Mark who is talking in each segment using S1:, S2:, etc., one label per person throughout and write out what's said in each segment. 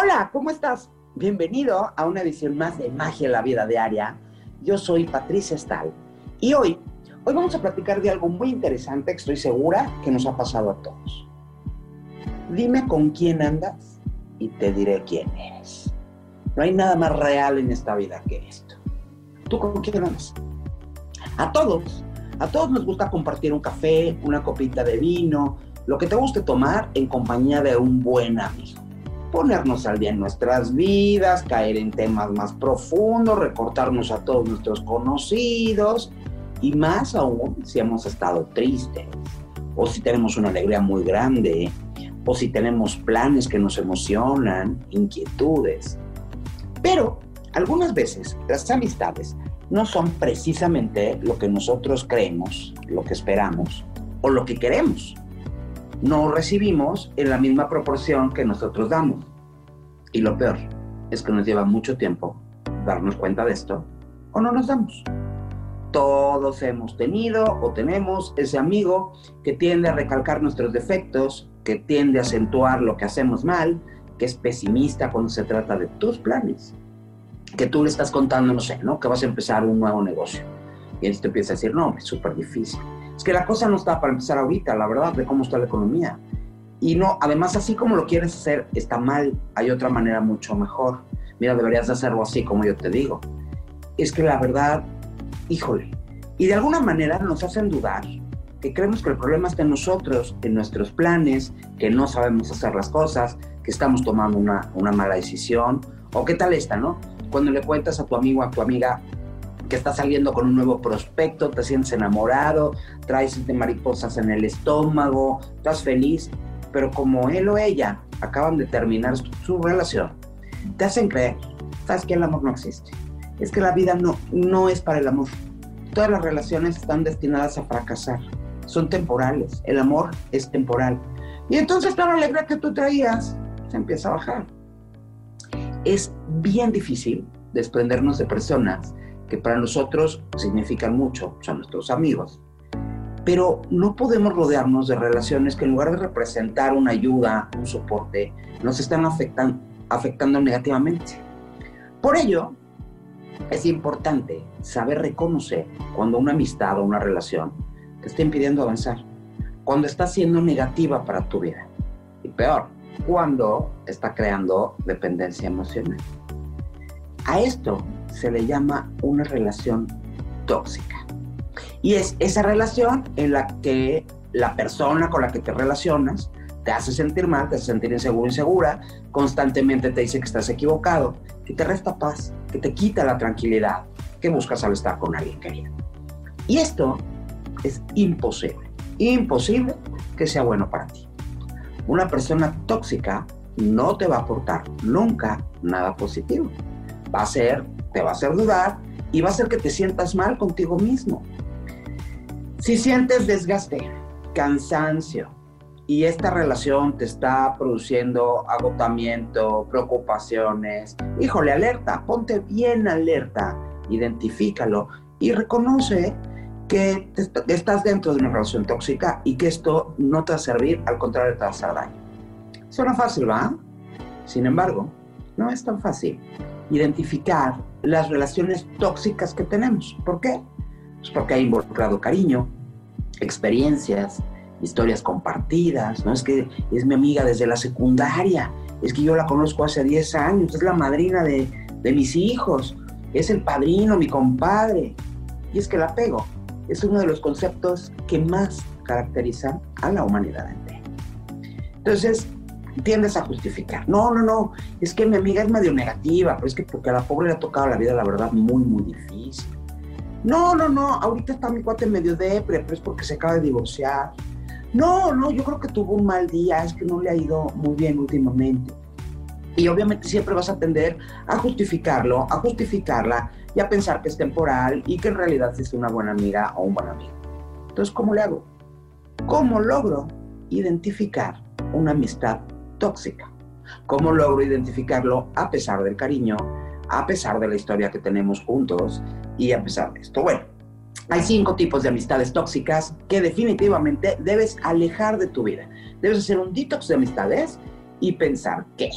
S1: Hola, ¿cómo estás? Bienvenido a una edición más de Magia en la Vida Diaria. Yo soy Patricia Stahl y hoy, hoy vamos a platicar de algo muy interesante que estoy segura que nos ha pasado a todos. Dime con quién andas y te diré quién eres. No hay nada más real en esta vida que esto. ¿Tú con quién andas? A todos, a todos nos gusta compartir un café, una copita de vino, lo que te guste tomar en compañía de un buen amigo ponernos al día en nuestras vidas, caer en temas más profundos, recortarnos a todos nuestros conocidos y más aún si hemos estado tristes o si tenemos una alegría muy grande o si tenemos planes que nos emocionan, inquietudes. Pero algunas veces las amistades no son precisamente lo que nosotros creemos, lo que esperamos o lo que queremos no recibimos en la misma proporción que nosotros damos. Y lo peor es que nos lleva mucho tiempo darnos cuenta de esto o no nos damos. Todos hemos tenido o tenemos ese amigo que tiende a recalcar nuestros defectos, que tiende a acentuar lo que hacemos mal, que es pesimista cuando se trata de tus planes. Que tú le estás contando, no sé, ¿no? Que vas a empezar un nuevo negocio. Y él te empieza a decir, no, es súper difícil es que la cosa no está para empezar ahorita, la verdad, de cómo está la economía. Y no, además, así como lo quieres hacer, está mal. Hay otra manera mucho mejor. Mira, deberías hacerlo así como yo te digo. Es que la verdad, híjole, y de alguna manera nos hacen dudar, que creemos que el problema está en nosotros, en nuestros planes, que no sabemos hacer las cosas, que estamos tomando una, una mala decisión, o qué tal esta, ¿no? Cuando le cuentas a tu amigo, a tu amiga, que estás saliendo con un nuevo prospecto, te sientes enamorado, traes mariposas en el estómago, estás feliz, pero como él o ella acaban de terminar su, relación, te hacen creer, sabes que el amor no existe, es que la vida no, no es para el amor. Todas las relaciones están destinadas a fracasar, son temporales, el amor es temporal. Y entonces toda la alegría que tú traías se empieza a bajar. Es bien difícil desprendernos de personas que para nosotros significan mucho, son nuestros amigos. Pero no podemos rodearnos de relaciones que en lugar de representar una ayuda, un soporte, nos están afectan, afectando negativamente. Por ello, es importante saber reconocer cuando una amistad o una relación te está impidiendo avanzar, cuando está siendo negativa para tu vida. Y peor, cuando está creando dependencia emocional. A esto se le llama una relación tóxica. Y es esa relación en la que la persona con la que te relacionas te hace sentir mal, te hace sentir inseguro, insegura, constantemente te dice que estás equivocado, que te resta paz, que te quita la tranquilidad que buscas al estar con alguien querido. Y esto es imposible, imposible que sea bueno para ti. Una persona tóxica no te va a aportar nunca nada positivo. Va a ser te va a hacer dudar y va a hacer que te sientas mal contigo mismo. Si sientes desgaste, cansancio y esta relación te está produciendo agotamiento, preocupaciones, híjole, alerta, ponte bien alerta, identifícalo y reconoce que estás dentro de una relación tóxica y que esto no te va a servir, al contrario, te va a hacer daño. Suena fácil, ¿va? Sin embargo, no es tan fácil identificar las relaciones tóxicas que tenemos. ¿Por qué? Pues porque ha involucrado cariño, experiencias, historias compartidas, ¿no? Es que es mi amiga desde la secundaria, es que yo la conozco hace 10 años, es la madrina de, de mis hijos, es el padrino, mi compadre, y es que la pego. Es uno de los conceptos que más caracterizan a la humanidad entera. Entonces, tiendes a justificar. No, no, no, es que mi amiga es medio negativa, pero es que porque a la pobre le ha tocado la vida, la verdad, muy, muy difícil. No, no, no, ahorita está mi cuate medio depre, pero es porque se acaba de divorciar. No, no, yo creo que tuvo un mal día, es que no le ha ido muy bien últimamente. Y obviamente siempre vas a tender a justificarlo, a justificarla y a pensar que es temporal y que en realidad es una buena amiga o un buen amigo. Entonces, ¿cómo le hago? ¿Cómo logro identificar una amistad tóxica. ¿Cómo logro identificarlo a pesar del cariño, a pesar de la historia que tenemos juntos y a pesar de esto? Bueno, hay cinco tipos de amistades tóxicas que definitivamente debes alejar de tu vida. Debes hacer un detox de amistades y pensar qué.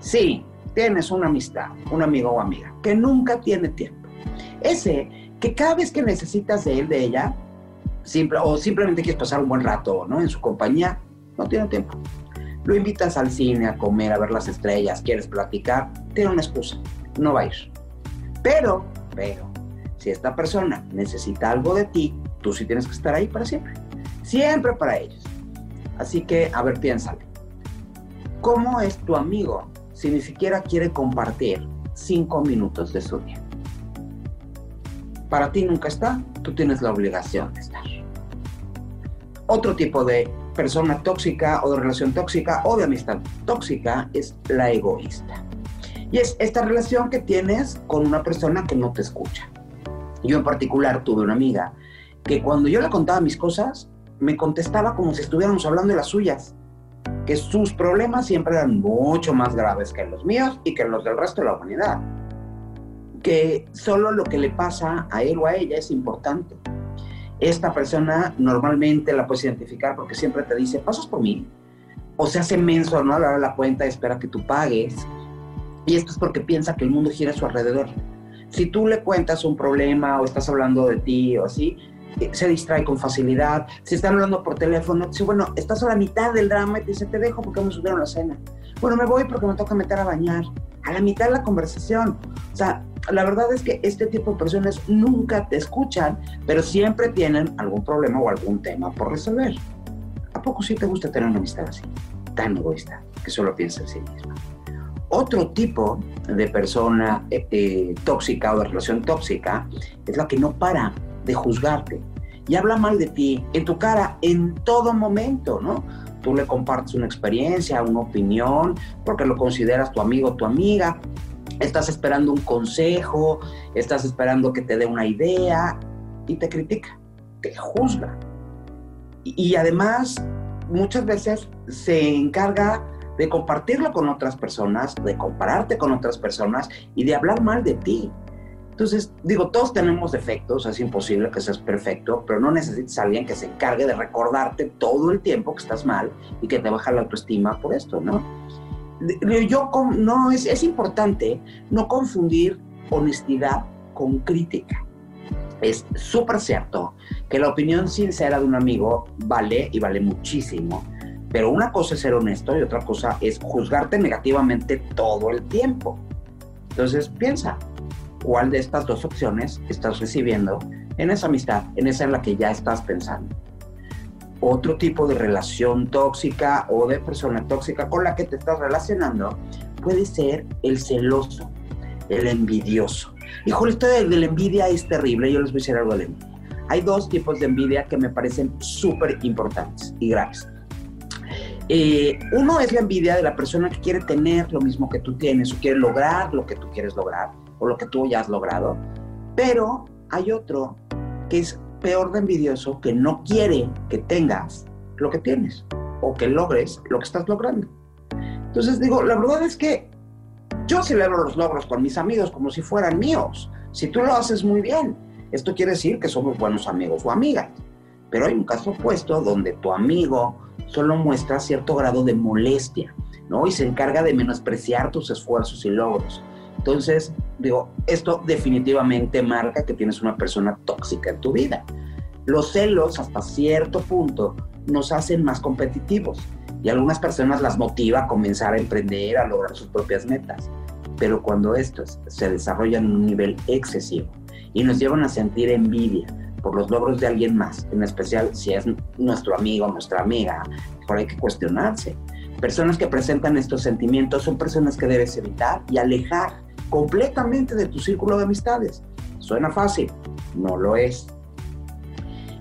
S1: Sí, tienes una amistad, un amigo o amiga, que nunca tiene tiempo. Ese que cada vez que necesitas de él, de ella, simple, o simplemente quieres pasar un buen rato, ¿no? En su compañía, no tiene tiempo. Lo invitas al cine, a comer, a ver las estrellas, quieres platicar, tiene una excusa, no va a ir. Pero, pero, si esta persona necesita algo de ti, tú sí tienes que estar ahí para siempre. Siempre para ellos. Así que, a ver, piénsalo. ¿Cómo es tu amigo si ni siquiera quiere compartir cinco minutos de su día? Para ti nunca está, tú tienes la obligación de estar. Otro tipo de persona tóxica o de relación tóxica o de amistad tóxica es la egoísta. Y es esta relación que tienes con una persona que no te escucha. Yo en particular tuve una amiga que cuando yo le contaba mis cosas, me contestaba como si estuviéramos hablando de las suyas, que sus problemas siempre eran mucho más graves que los míos y que los del resto de la humanidad, que solo lo que le pasa a él o a ella es importante. Esta persona normalmente la puedes identificar porque siempre te dice, pasas por mí, o se hace menso, ¿no? A la, la cuenta espera que tú pagues, y esto es porque piensa que el mundo gira a su alrededor. Si tú le cuentas un problema o estás hablando de ti o así, se distrae con facilidad. Si están hablando por teléfono, dice, bueno, estás a la mitad del drama y te dice, te dejo porque me subieron la cena. Bueno, me voy porque me toca meter a bañar. A la mitad de la conversación. O sea, la verdad es que este tipo de personas nunca te escuchan, pero siempre tienen algún problema o algún tema por resolver. ¿A poco sí te gusta tener una amistad así? Tan egoísta, que solo piensa en sí misma. Otro tipo de persona eh, eh, tóxica o de relación tóxica es la que no para de juzgarte y habla mal de ti en tu cara en todo momento, ¿no? Tú le compartes una experiencia, una opinión, porque lo consideras tu amigo tu amiga, estás esperando un consejo, estás esperando que te dé una idea y te critica, te juzga. Y, y además, muchas veces se encarga de compartirlo con otras personas, de compararte con otras personas y de hablar mal de ti. Entonces, digo, todos tenemos defectos, es imposible que seas perfecto, pero no necesitas a alguien que se encargue de recordarte todo el tiempo que estás mal y que te baja la autoestima por esto, ¿no? Yo, no, es, es importante no confundir honestidad con crítica. Es súper cierto que la opinión sincera de un amigo vale y vale muchísimo, pero una cosa es ser honesto y otra cosa es juzgarte negativamente todo el tiempo. Entonces piensa, ¿cuál de estas dos opciones estás recibiendo en esa amistad, en esa en la que ya estás pensando? Otro tipo de relación tóxica o de persona tóxica con la que te estás relacionando puede ser el celoso, el envidioso. Híjole, esto de, de la envidia es terrible, yo les voy a decir algo de envidia. Hay dos tipos de envidia que me parecen súper importantes y graves. Eh, uno es la envidia de la persona que quiere tener lo mismo que tú tienes o quiere lograr lo que tú quieres lograr o lo que tú ya has logrado. Pero hay otro que es peor de envidioso que no quiere que tengas lo que tienes o que logres lo que estás logrando. Entonces digo, la verdad es que yo celebro los logros con mis amigos como si fueran míos. Si tú lo haces muy bien, esto quiere decir que somos buenos amigos o amigas. Pero hay un caso opuesto donde tu amigo solo muestra cierto grado de molestia, ¿no? Y se encarga de menospreciar tus esfuerzos y logros. Entonces, digo, esto definitivamente marca que tienes una persona tóxica en tu vida. Los celos, hasta cierto punto, nos hacen más competitivos y algunas personas las motiva a comenzar a emprender, a lograr sus propias metas. Pero cuando estos se desarrollan en un nivel excesivo y nos llevan a sentir envidia, por los logros de alguien más, en especial si es nuestro amigo, nuestra amiga, por hay que cuestionarse. Personas que presentan estos sentimientos son personas que debes evitar y alejar completamente de tu círculo de amistades. Suena fácil, no lo es.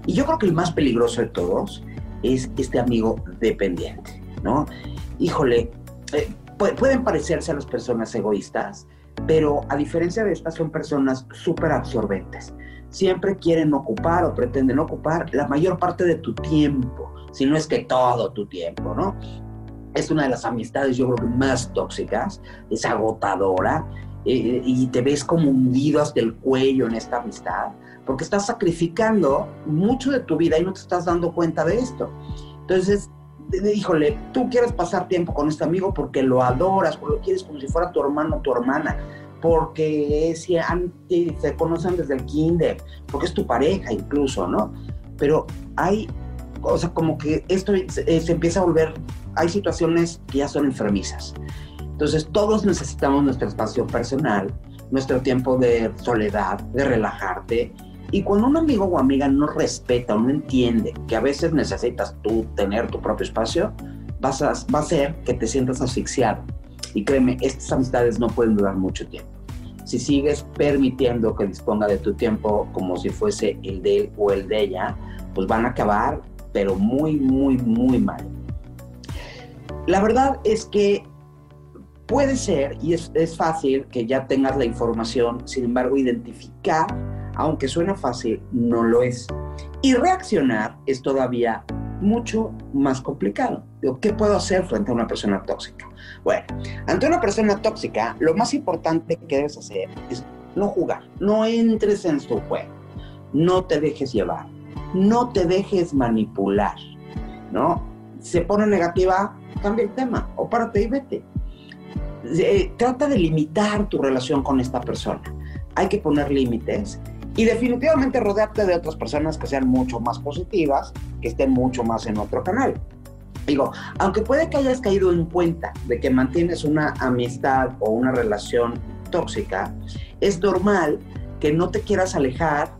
S1: Y yo creo que el más peligroso de todos es este amigo dependiente, ¿no? Híjole, eh, pueden parecerse a las personas egoístas, pero a diferencia de estas son personas súper absorbentes siempre quieren ocupar o pretenden ocupar la mayor parte de tu tiempo, si no es que todo tu tiempo, ¿no? Es una de las amistades, yo creo que más tóxicas, es agotadora eh, y te ves como hundido hasta el cuello en esta amistad, porque estás sacrificando mucho de tu vida y no te estás dando cuenta de esto. Entonces, híjole, tú quieres pasar tiempo con este amigo porque lo adoras, porque lo quieres como si fuera tu hermano o tu hermana, porque si se conocen desde el kinder, porque es tu pareja incluso, ¿no? Pero hay, o sea, como que esto se, se empieza a volver, hay situaciones que ya son enfermizas. Entonces todos necesitamos nuestro espacio personal, nuestro tiempo de soledad, de relajarte, y cuando un amigo o amiga no respeta o no entiende que a veces necesitas tú tener tu propio espacio, vas a, va a hacer que te sientas asfixiado. Y créeme, estas amistades no pueden durar mucho tiempo. Si sigues permitiendo que disponga de tu tiempo como si fuese el de él o el de ella, pues van a acabar, pero muy, muy, muy mal. La verdad es que puede ser, y es, es fácil que ya tengas la información, sin embargo, identificar aunque suena fácil, no lo es. Y reaccionar es todavía mucho más complicado. ¿Qué puedo hacer frente a una persona tóxica? Bueno, ante una persona tóxica, lo más importante que debes hacer es no jugar, no entres en su juego, no te dejes llevar, no te dejes manipular, ¿no? Se pone negativa, cambia el tema o párate y vete. Eh, trata de limitar tu relación con esta persona. Hay que poner límites y definitivamente rodearte de otras personas que sean mucho más positivas, que estén mucho más en otro canal. Digo, aunque puede que hayas caído en cuenta de que mantienes una amistad o una relación tóxica, es normal que no te quieras alejar,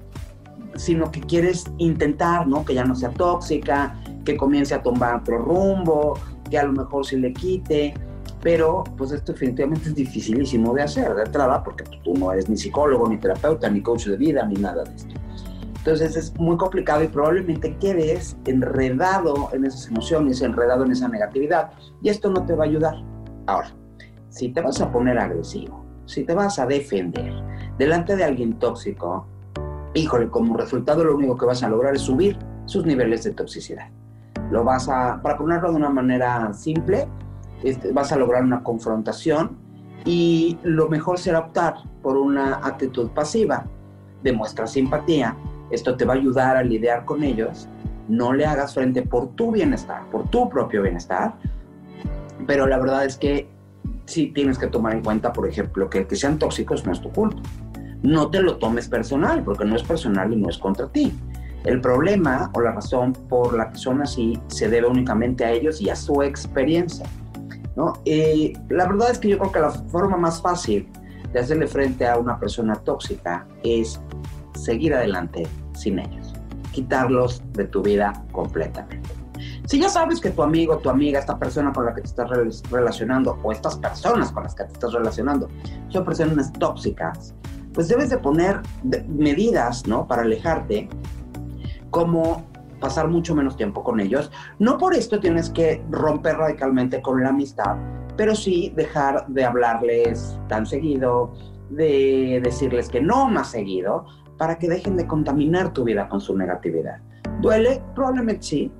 S1: sino que quieres intentar, ¿no? Que ya no sea tóxica, que comience a tomar otro rumbo, que a lo mejor se le quite pero pues esto definitivamente es dificilísimo de hacer de entrada porque pues, tú no eres ni psicólogo, ni terapeuta, ni coach de vida, ni nada de esto. Entonces es muy complicado y probablemente quedes enredado en esas emociones, enredado en esa negatividad y esto no te va a ayudar. Ahora, si te vas a poner agresivo, si te vas a defender delante de alguien tóxico, híjole, como resultado lo único que vas a lograr es subir sus niveles de toxicidad. Lo vas a, para ponerlo de una manera simple, este, vas a lograr una confrontación y lo mejor será optar por una actitud pasiva. Demuestra simpatía, esto te va a ayudar a lidiar con ellos. No le hagas frente por tu bienestar, por tu propio bienestar, pero la verdad es que sí tienes que tomar en cuenta, por ejemplo, que que sean tóxicos no es tu culpa. No te lo tomes personal, porque no es personal y no es contra ti. El problema o la razón por la que son así se debe únicamente a ellos y a su experiencia. ¿No? Eh, la verdad es que yo creo que la forma más fácil de hacerle frente a una persona tóxica es seguir adelante sin ellos, quitarlos de tu vida completamente. Si ya sabes que tu amigo, tu amiga, esta persona con la que te estás relacionando o estas personas con las que te estás relacionando son personas tóxicas, pues debes de poner medidas, ¿no? Para alejarte, como pasar mucho menos tiempo con ellos. No por esto tienes que romper radicalmente con la amistad, pero sí dejar de hablarles tan seguido, de decirles que no más seguido, para que dejen de contaminar tu vida con su negatividad. ¿Duele? Probablemente sí.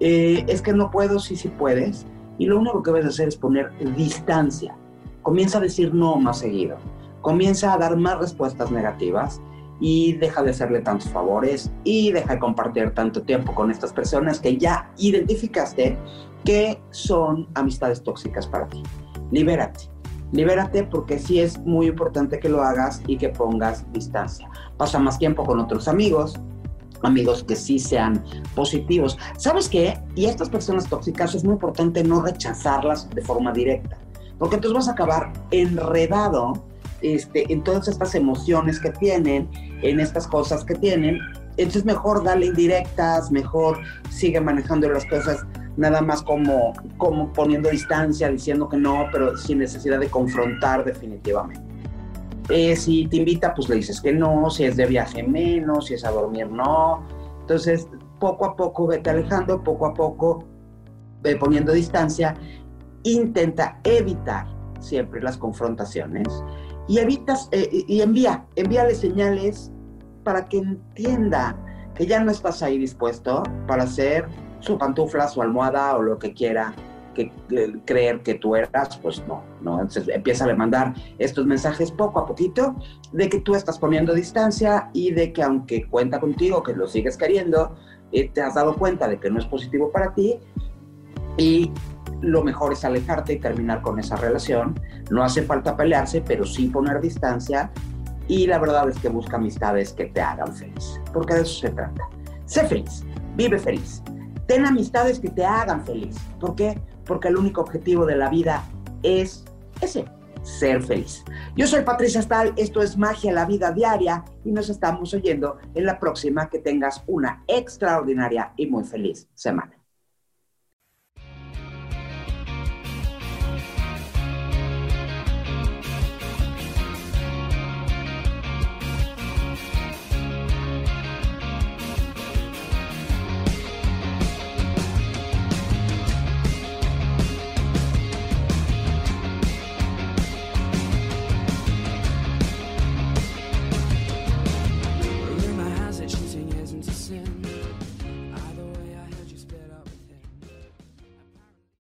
S1: Eh, es que no puedo, sí, sí puedes. Y lo único que debes hacer es poner distancia. Comienza a decir no más seguido. Comienza a dar más respuestas negativas y deja de hacerle tantos favores y deja de compartir tanto tiempo con estas personas que ya identificaste que son amistades tóxicas para ti. Libérate. Libérate porque sí es muy importante que lo hagas y que pongas distancia. Pasa más tiempo con otros amigos, amigos que sí sean positivos. ¿Sabes qué? Y estas personas tóxicas es muy importante no rechazarlas de forma directa, porque entonces vas a acabar enredado este, en todas estas emociones que tienen, en estas cosas que tienen. Entonces mejor darle indirectas, mejor sigue manejando las cosas nada más como, como poniendo distancia, diciendo que no, pero sin necesidad de confrontar definitivamente. Eh, si te invita, pues le dices que no, si es de viaje menos, si es a dormir no. Entonces, poco a poco vete alejando, poco a poco ve poniendo distancia. Intenta evitar siempre las confrontaciones y evitas eh, y envía, envíale señales para que entienda que ya no estás ahí dispuesto para hacer su pantufla, su almohada o lo que quiera que, creer que tú eras, pues no, no. Entonces empieza a mandar estos mensajes poco a poquito de que tú estás poniendo distancia y de que aunque cuenta contigo, que lo sigues queriendo, eh, te has dado cuenta de que no es positivo para ti, Y lo mejor es alejarte y terminar con esa relación. No hace falta pelearse, pero sí poner distancia. Y la verdad es que busca amistades que te hagan feliz, porque de eso se trata. Sé feliz, vive feliz. Ten amistades que te hagan feliz. ¿Por qué? Porque el único objetivo de la vida es ese, ser feliz. Yo soy Patricia Stahl, esto es Magia la Vida Diaria y nos estamos oyendo en la próxima. Que tengas una extraordinaria y muy feliz semana.